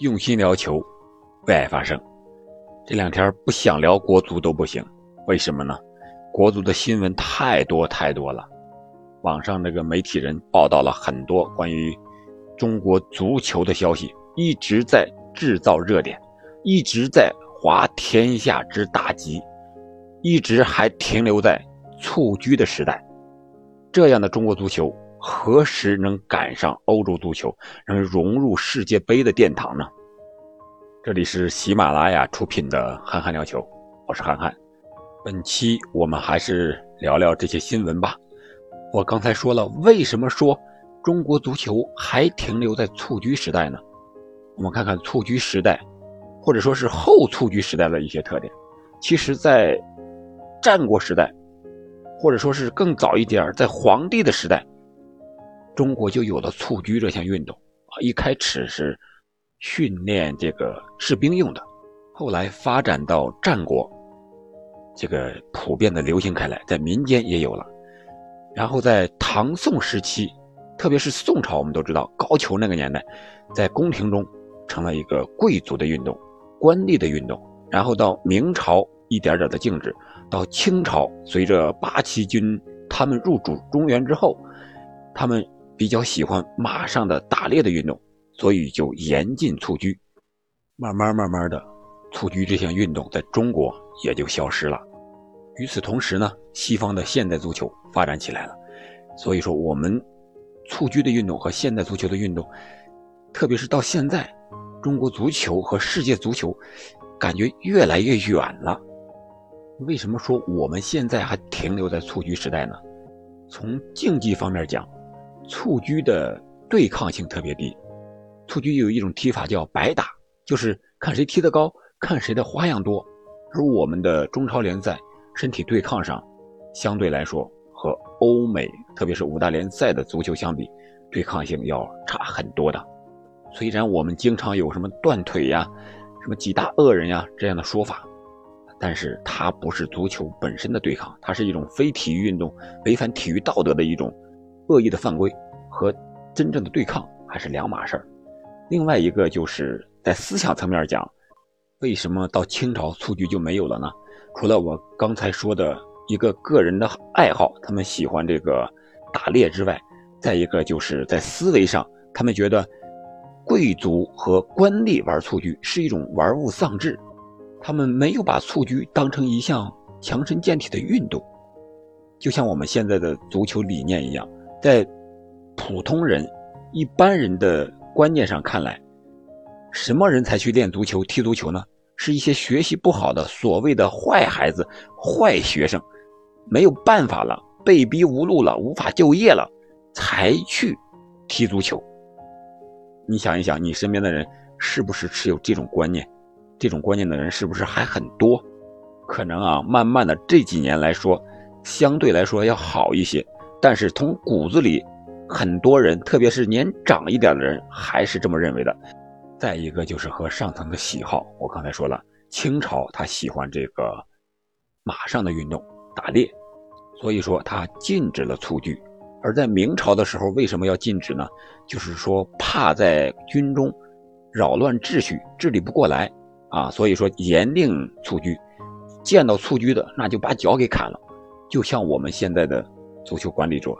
用心聊球，为爱发声。这两天不想聊国足都不行，为什么呢？国足的新闻太多太多了，网上那个媒体人报道了很多关于中国足球的消息，一直在制造热点，一直在滑天下之大稽，一直还停留在蹴鞠的时代。这样的中国足球。何时能赶上欧洲足球，能融入世界杯的殿堂呢？这里是喜马拉雅出品的《憨憨聊球》，我是憨憨。本期我们还是聊聊这些新闻吧。我刚才说了，为什么说中国足球还停留在蹴鞠时代呢？我们看看蹴鞠时代，或者说是后蹴鞠时代的一些特点。其实，在战国时代，或者说是更早一点，在皇帝的时代。中国就有了蹴鞠这项运动啊，一开始是训练这个士兵用的，后来发展到战国，这个普遍的流行开来，在民间也有了。然后在唐宋时期，特别是宋朝，我们都知道高俅那个年代，在宫廷中成了一个贵族的运动、官吏的运动。然后到明朝一点点的静止，到清朝，随着八旗军他们入主中原之后，他们。比较喜欢马上的打猎的运动，所以就严禁蹴鞠。慢慢慢慢的，蹴鞠这项运动在中国也就消失了。与此同时呢，西方的现代足球发展起来了。所以说，我们蹴鞠的运动和现代足球的运动，特别是到现在，中国足球和世界足球感觉越来越远了。为什么说我们现在还停留在蹴鞠时代呢？从竞技方面讲。蹴鞠的对抗性特别低，蹴鞠有一种踢法叫白打，就是看谁踢得高，看谁的花样多。而我们的中超联赛身体对抗上，相对来说和欧美，特别是五大联赛的足球相比，对抗性要差很多的。虽然我们经常有什么断腿呀、什么几大恶人呀这样的说法，但是它不是足球本身的对抗，它是一种非体育运动、违反体育道德的一种。恶意的犯规和真正的对抗还是两码事儿。另外一个就是在思想层面讲，为什么到清朝蹴鞠就没有了呢？除了我刚才说的一个个人的爱好，他们喜欢这个打猎之外，再一个就是在思维上，他们觉得贵族和官吏玩蹴鞠是一种玩物丧志，他们没有把蹴鞠当成一项强身健体的运动，就像我们现在的足球理念一样。在普通人、一般人的观念上看来，什么人才去练足球、踢足球呢？是一些学习不好的所谓的坏孩子、坏学生，没有办法了，被逼无路了，无法就业了，才去踢足球。你想一想，你身边的人是不是持有这种观念？这种观念的人是不是还很多？可能啊，慢慢的这几年来说，相对来说要好一些。但是从骨子里，很多人，特别是年长一点的人，还是这么认为的。再一个就是和上层的喜好，我刚才说了，清朝他喜欢这个马上的运动，打猎，所以说他禁止了蹴鞠。而在明朝的时候，为什么要禁止呢？就是说怕在军中扰乱秩序，治理不过来啊，所以说严令蹴鞠。见到蹴鞠的，那就把脚给砍了，就像我们现在的。足球管理者，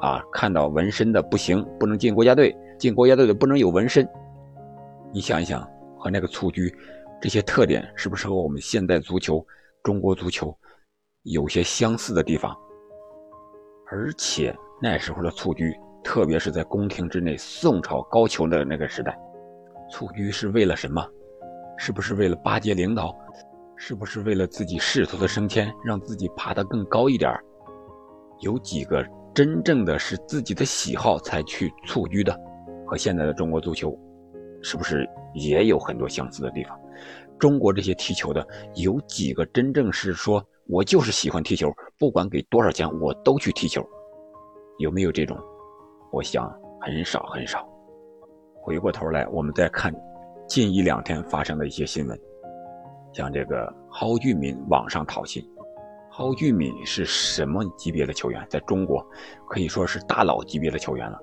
啊，看到纹身的不行，不能进国家队，进国家队的不能有纹身。你想一想，和那个蹴鞠这些特点，是不是和我们现代足球、中国足球有些相似的地方？而且那时候的蹴鞠，特别是在宫廷之内，宋朝高俅的那个时代，蹴鞠是为了什么？是不是为了巴结领导？是不是为了自己仕途的升迁，让自己爬得更高一点儿？有几个真正的是自己的喜好才去蹴鞠的，和现在的中国足球，是不是也有很多相似的地方？中国这些踢球的有几个真正是说我就是喜欢踢球，不管给多少钱我都去踢球，有没有这种？我想很少很少。回过头来，我们再看近一两天发生的一些新闻，像这个蒿俊闵网上讨薪。蒿俊闵是什么级别的球员？在中国可以说是大佬级别的球员了，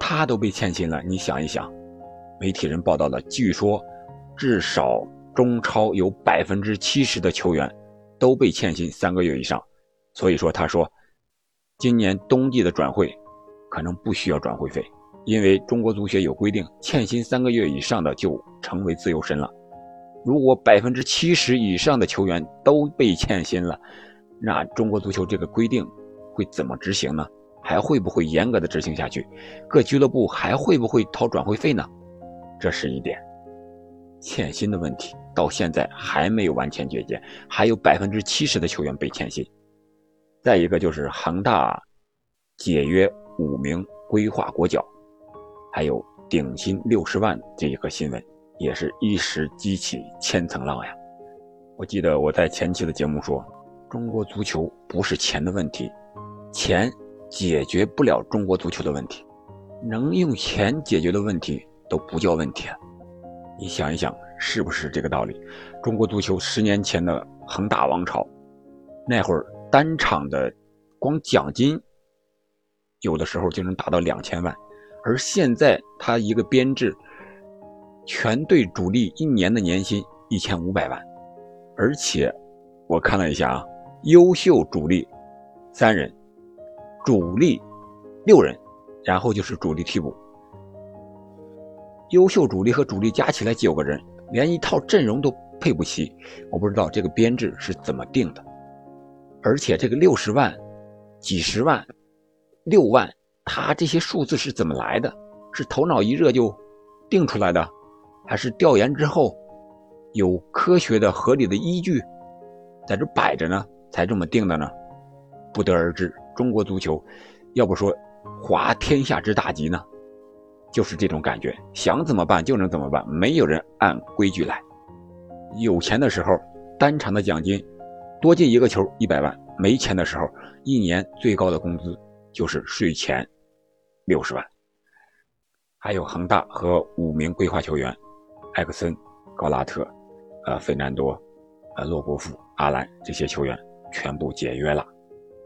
他都被欠薪了。你想一想，媒体人报道了，据说至少中超有百分之七十的球员都被欠薪三个月以上。所以说，他说，今年冬季的转会可能不需要转会费，因为中国足协有规定，欠薪三个月以上的就成为自由身了。如果百分之七十以上的球员都被欠薪了，那中国足球这个规定会怎么执行呢？还会不会严格的执行下去？各俱乐部还会不会掏转会费呢？这是一点。欠薪的问题到现在还没有完全解决，还有百分之七十的球员被欠薪。再一个就是恒大解约五名规划国脚，还有顶薪六十万这一个新闻，也是一时激起千层浪呀。我记得我在前期的节目说，中国足球不是钱的问题，钱。解决不了中国足球的问题，能用钱解决的问题都不叫问题。你想一想，是不是这个道理？中国足球十年前的恒大王朝，那会儿单场的光奖金有的时候就能达到两千万，而现在他一个编制，全队主力一年的年薪一千五百万，而且我看了一下啊，优秀主力三人。主力六人，然后就是主力替补。优秀主力和主力加起来九个人，连一套阵容都配不齐。我不知道这个编制是怎么定的，而且这个六十万、几十万、六万，他这些数字是怎么来的？是头脑一热就定出来的，还是调研之后有科学的、合理的依据在这摆着呢，才这么定的呢？不得而知。中国足球，要不说滑天下之大稽呢，就是这种感觉，想怎么办就能怎么办，没有人按规矩来。有钱的时候，单场的奖金多进一个球一百万；没钱的时候，一年最高的工资就是税前六十万。还有恒大和五名规划球员，埃克森、高拉特、呃费南多、呃洛国富、阿兰这些球员全部解约了。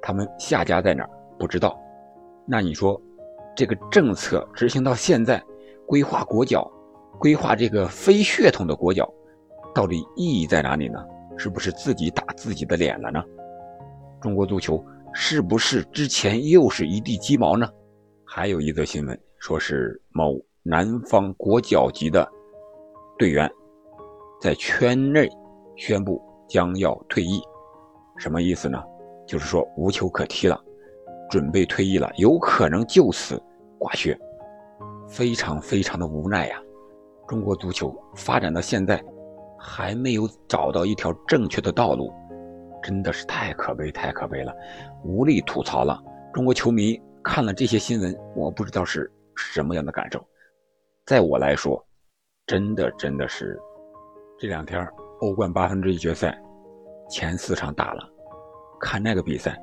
他们下家在哪儿不知道，那你说，这个政策执行到现在，规划国脚，规划这个非血统的国脚，到底意义在哪里呢？是不是自己打自己的脸了呢？中国足球是不是之前又是一地鸡毛呢？还有一则新闻，说是某南方国脚级的队员，在圈内宣布将要退役，什么意思呢？就是说无球可踢了，准备退役了，有可能就此挂靴，非常非常的无奈呀。中国足球发展到现在，还没有找到一条正确的道路，真的是太可悲太可悲了，无力吐槽了。中国球迷看了这些新闻，我不知道是什么样的感受。在我来说，真的真的是，这两天欧冠八分之一决赛前四场打了。看那个比赛，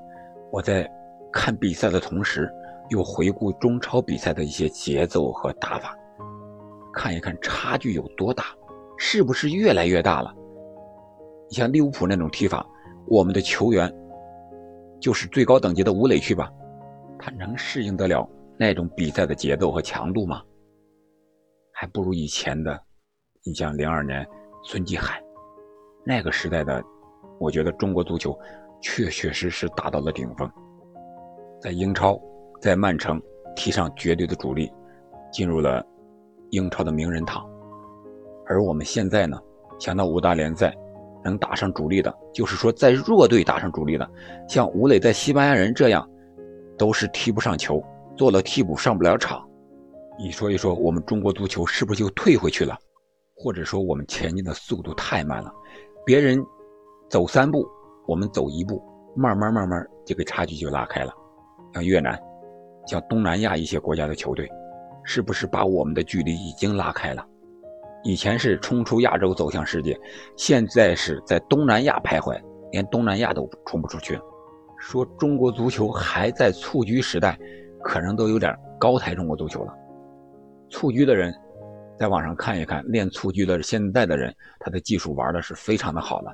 我在看比赛的同时，又回顾中超比赛的一些节奏和打法，看一看差距有多大，是不是越来越大了？你像利物浦那种踢法，我们的球员就是最高等级的吴磊去吧，他能适应得了那种比赛的节奏和强度吗？还不如以前的，你像零二年孙继海那个时代的，我觉得中国足球。确确实实达到了顶峰，在英超，在曼城踢上绝对的主力，进入了英超的名人堂。而我们现在呢，想到五大联赛能打上主力的，就是说在弱队打上主力的，像吴磊在西班牙人这样，都是踢不上球，做了替补上不了场。你说一说，我们中国足球是不是就退回去了？或者说我们前进的速度太慢了？别人走三步。我们走一步，慢慢慢慢，这个差距就拉开了。像越南，像东南亚一些国家的球队，是不是把我们的距离已经拉开了？以前是冲出亚洲走向世界，现在是在东南亚徘徊，连东南亚都冲不出去。说中国足球还在蹴鞠时代，可能都有点高抬中国足球了。蹴鞠的人，在网上看一看，练蹴鞠的现在的人，他的技术玩的是非常的好的。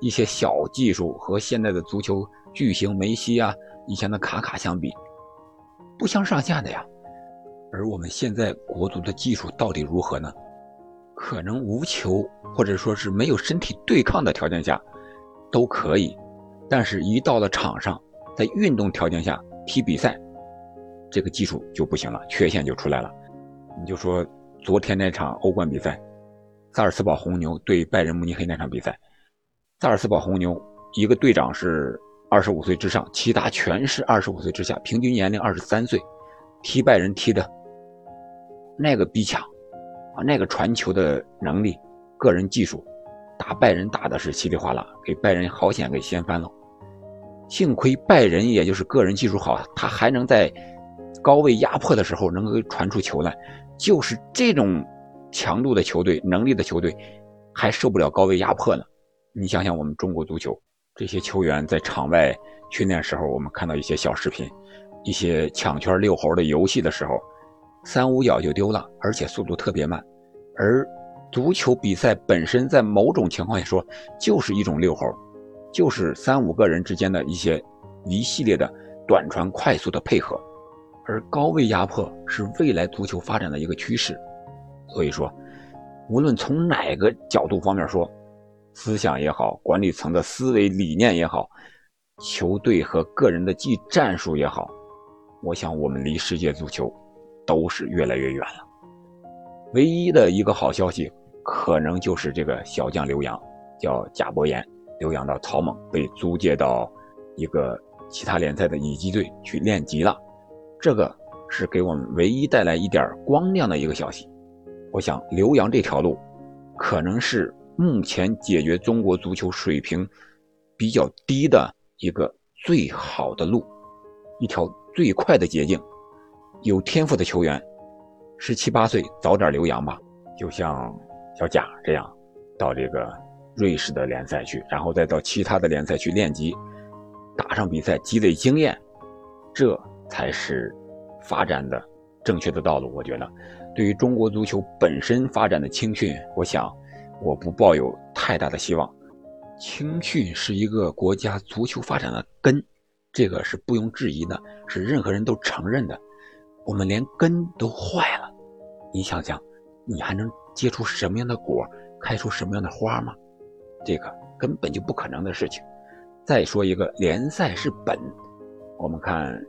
一些小技术和现在的足球巨星梅西啊，以前的卡卡相比，不相上下的呀。而我们现在国足的技术到底如何呢？可能无球或者说是没有身体对抗的条件下都可以，但是一到了场上，在运动条件下踢比赛，这个技术就不行了，缺陷就出来了。你就说昨天那场欧冠比赛，萨尔斯堡红牛对拜仁慕尼黑那场比赛，萨尔斯堡红牛一个队长是二十五岁之上，其他全是二十五岁之下，平均年龄二十三岁，踢拜仁踢的那个逼抢。啊，那个传球的能力，个人技术，打拜仁打的是稀里哗啦，给拜仁好险给掀翻了。幸亏拜仁也就是个人技术好，他还能在高位压迫的时候能够传出球来。就是这种强度的球队、能力的球队，还受不了高位压迫呢。你想想，我们中国足球这些球员在场外训练时候，我们看到一些小视频，一些抢圈遛猴的游戏的时候。三五脚就丢了，而且速度特别慢。而足球比赛本身在某种情况下说就是一种遛猴，就是三五个人之间的一些一系列的短传快速的配合。而高位压迫是未来足球发展的一个趋势。所以说，无论从哪个角度方面说，思想也好，管理层的思维理念也好，球队和个人的技战术也好，我想我们离世界足球。都是越来越远了。唯一的一个好消息，可能就是这个小将刘洋，叫贾博言，刘洋到草蜢，被租借到一个其他联赛的乙级队去练级了。这个是给我们唯一带来一点光亮的一个消息。我想，留洋这条路，可能是目前解决中国足球水平比较低的一个最好的路，一条最快的捷径。有天赋的球员，十七八岁早点留洋吧，就像小贾这样，到这个瑞士的联赛去，然后再到其他的联赛去练级，打上比赛积累经验，这才是发展的正确的道路。我觉得，对于中国足球本身发展的青训，我想我不抱有太大的希望。青训是一个国家足球发展的根，这个是不庸置疑的，是任何人都承认的。我们连根都坏了，你想想，你还能结出什么样的果，开出什么样的花吗？这个根本就不可能的事情。再说一个，联赛是本，我们看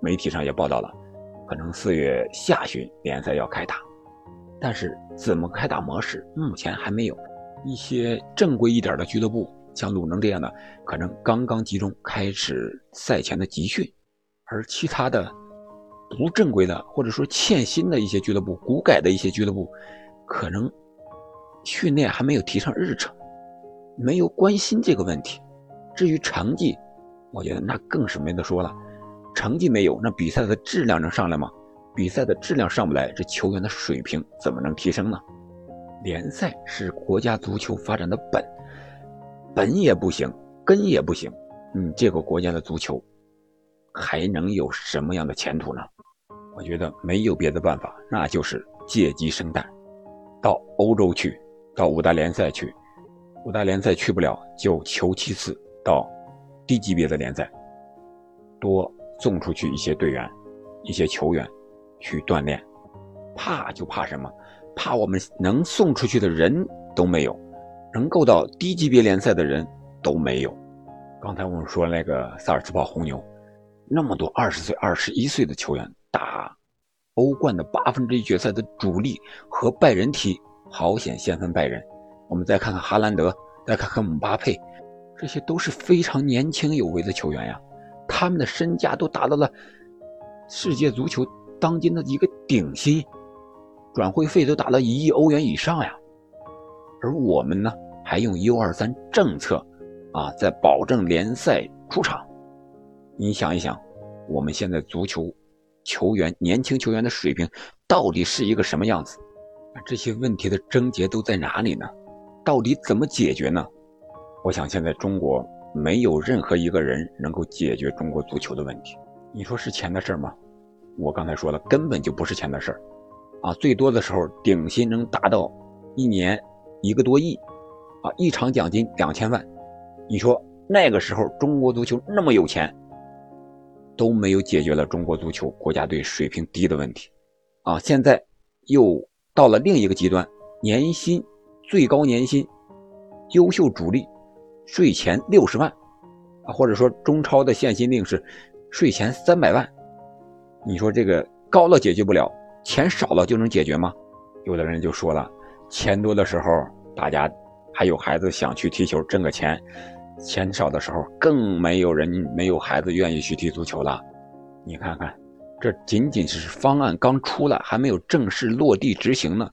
媒体上也报道了，可能四月下旬联赛要开打，但是怎么开打模式，目前还没有。一些正规一点的俱乐部，像鲁能这样的，可能刚刚集中开始赛前的集训，而其他的。不正规的，或者说欠薪的一些俱乐部、股改的一些俱乐部，可能训练还没有提上日程，没有关心这个问题。至于成绩，我觉得那更是没得说了。成绩没有，那比赛的质量能上来吗？比赛的质量上不来，这球员的水平怎么能提升呢？联赛是国家足球发展的本，本也不行，根也不行，你这个国家的足球还能有什么样的前途呢？我觉得没有别的办法，那就是借鸡生蛋，到欧洲去，到五大联赛去，五大联赛去不了就求其次到低级别的联赛，多送出去一些队员、一些球员去锻炼。怕就怕什么？怕我们能送出去的人都没有，能够到低级别联赛的人都没有。刚才我们说那个萨尔茨堡红牛，那么多二十岁、二十一岁的球员。打欧冠的八分之一决赛的主力和拜仁踢，好险先分拜仁。我们再看看哈兰德，再看看姆巴佩，这些都是非常年轻有为的球员呀。他们的身价都达到了世界足球当今的一个顶薪，转会费都达到一亿欧元以上呀。而我们呢，还用 U 二三政策啊，在保证联赛出场。你想一想，我们现在足球。球员年轻球员的水平到底是一个什么样子？这些问题的症结都在哪里呢？到底怎么解决呢？我想现在中国没有任何一个人能够解决中国足球的问题。你说是钱的事儿吗？我刚才说了，根本就不是钱的事儿啊！最多的时候顶薪能达到一年一个多亿啊，一场奖金两千万。你说那个时候中国足球那么有钱？都没有解决了中国足球国家队水平低的问题，啊，现在又到了另一个极端，年薪最高年薪，优秀主力税前六十万啊，或者说中超的限薪令是税前三百万。你说这个高了解决不了，钱少了就能解决吗？有的人就说了，钱多的时候大家还有孩子想去踢球挣个钱，钱少的时候更没有人没有孩子愿意去踢足球了。你看看。这仅仅是方案刚出来，还没有正式落地执行呢，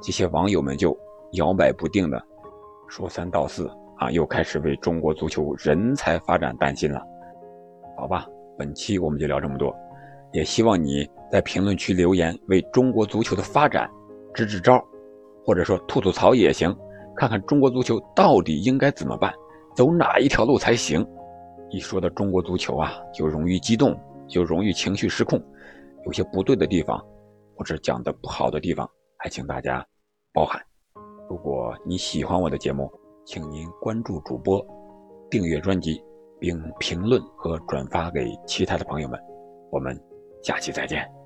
这些网友们就摇摆不定的说三道四啊，又开始为中国足球人才发展担心了。好吧，本期我们就聊这么多，也希望你在评论区留言，为中国足球的发展支支招，或者说吐吐槽也行，看看中国足球到底应该怎么办，走哪一条路才行。一说到中国足球啊，就容易激动。就容易情绪失控，有些不对的地方，或者讲的不好的地方，还请大家包涵。如果你喜欢我的节目，请您关注主播，订阅专辑，并评论和转发给其他的朋友们。我们下期再见。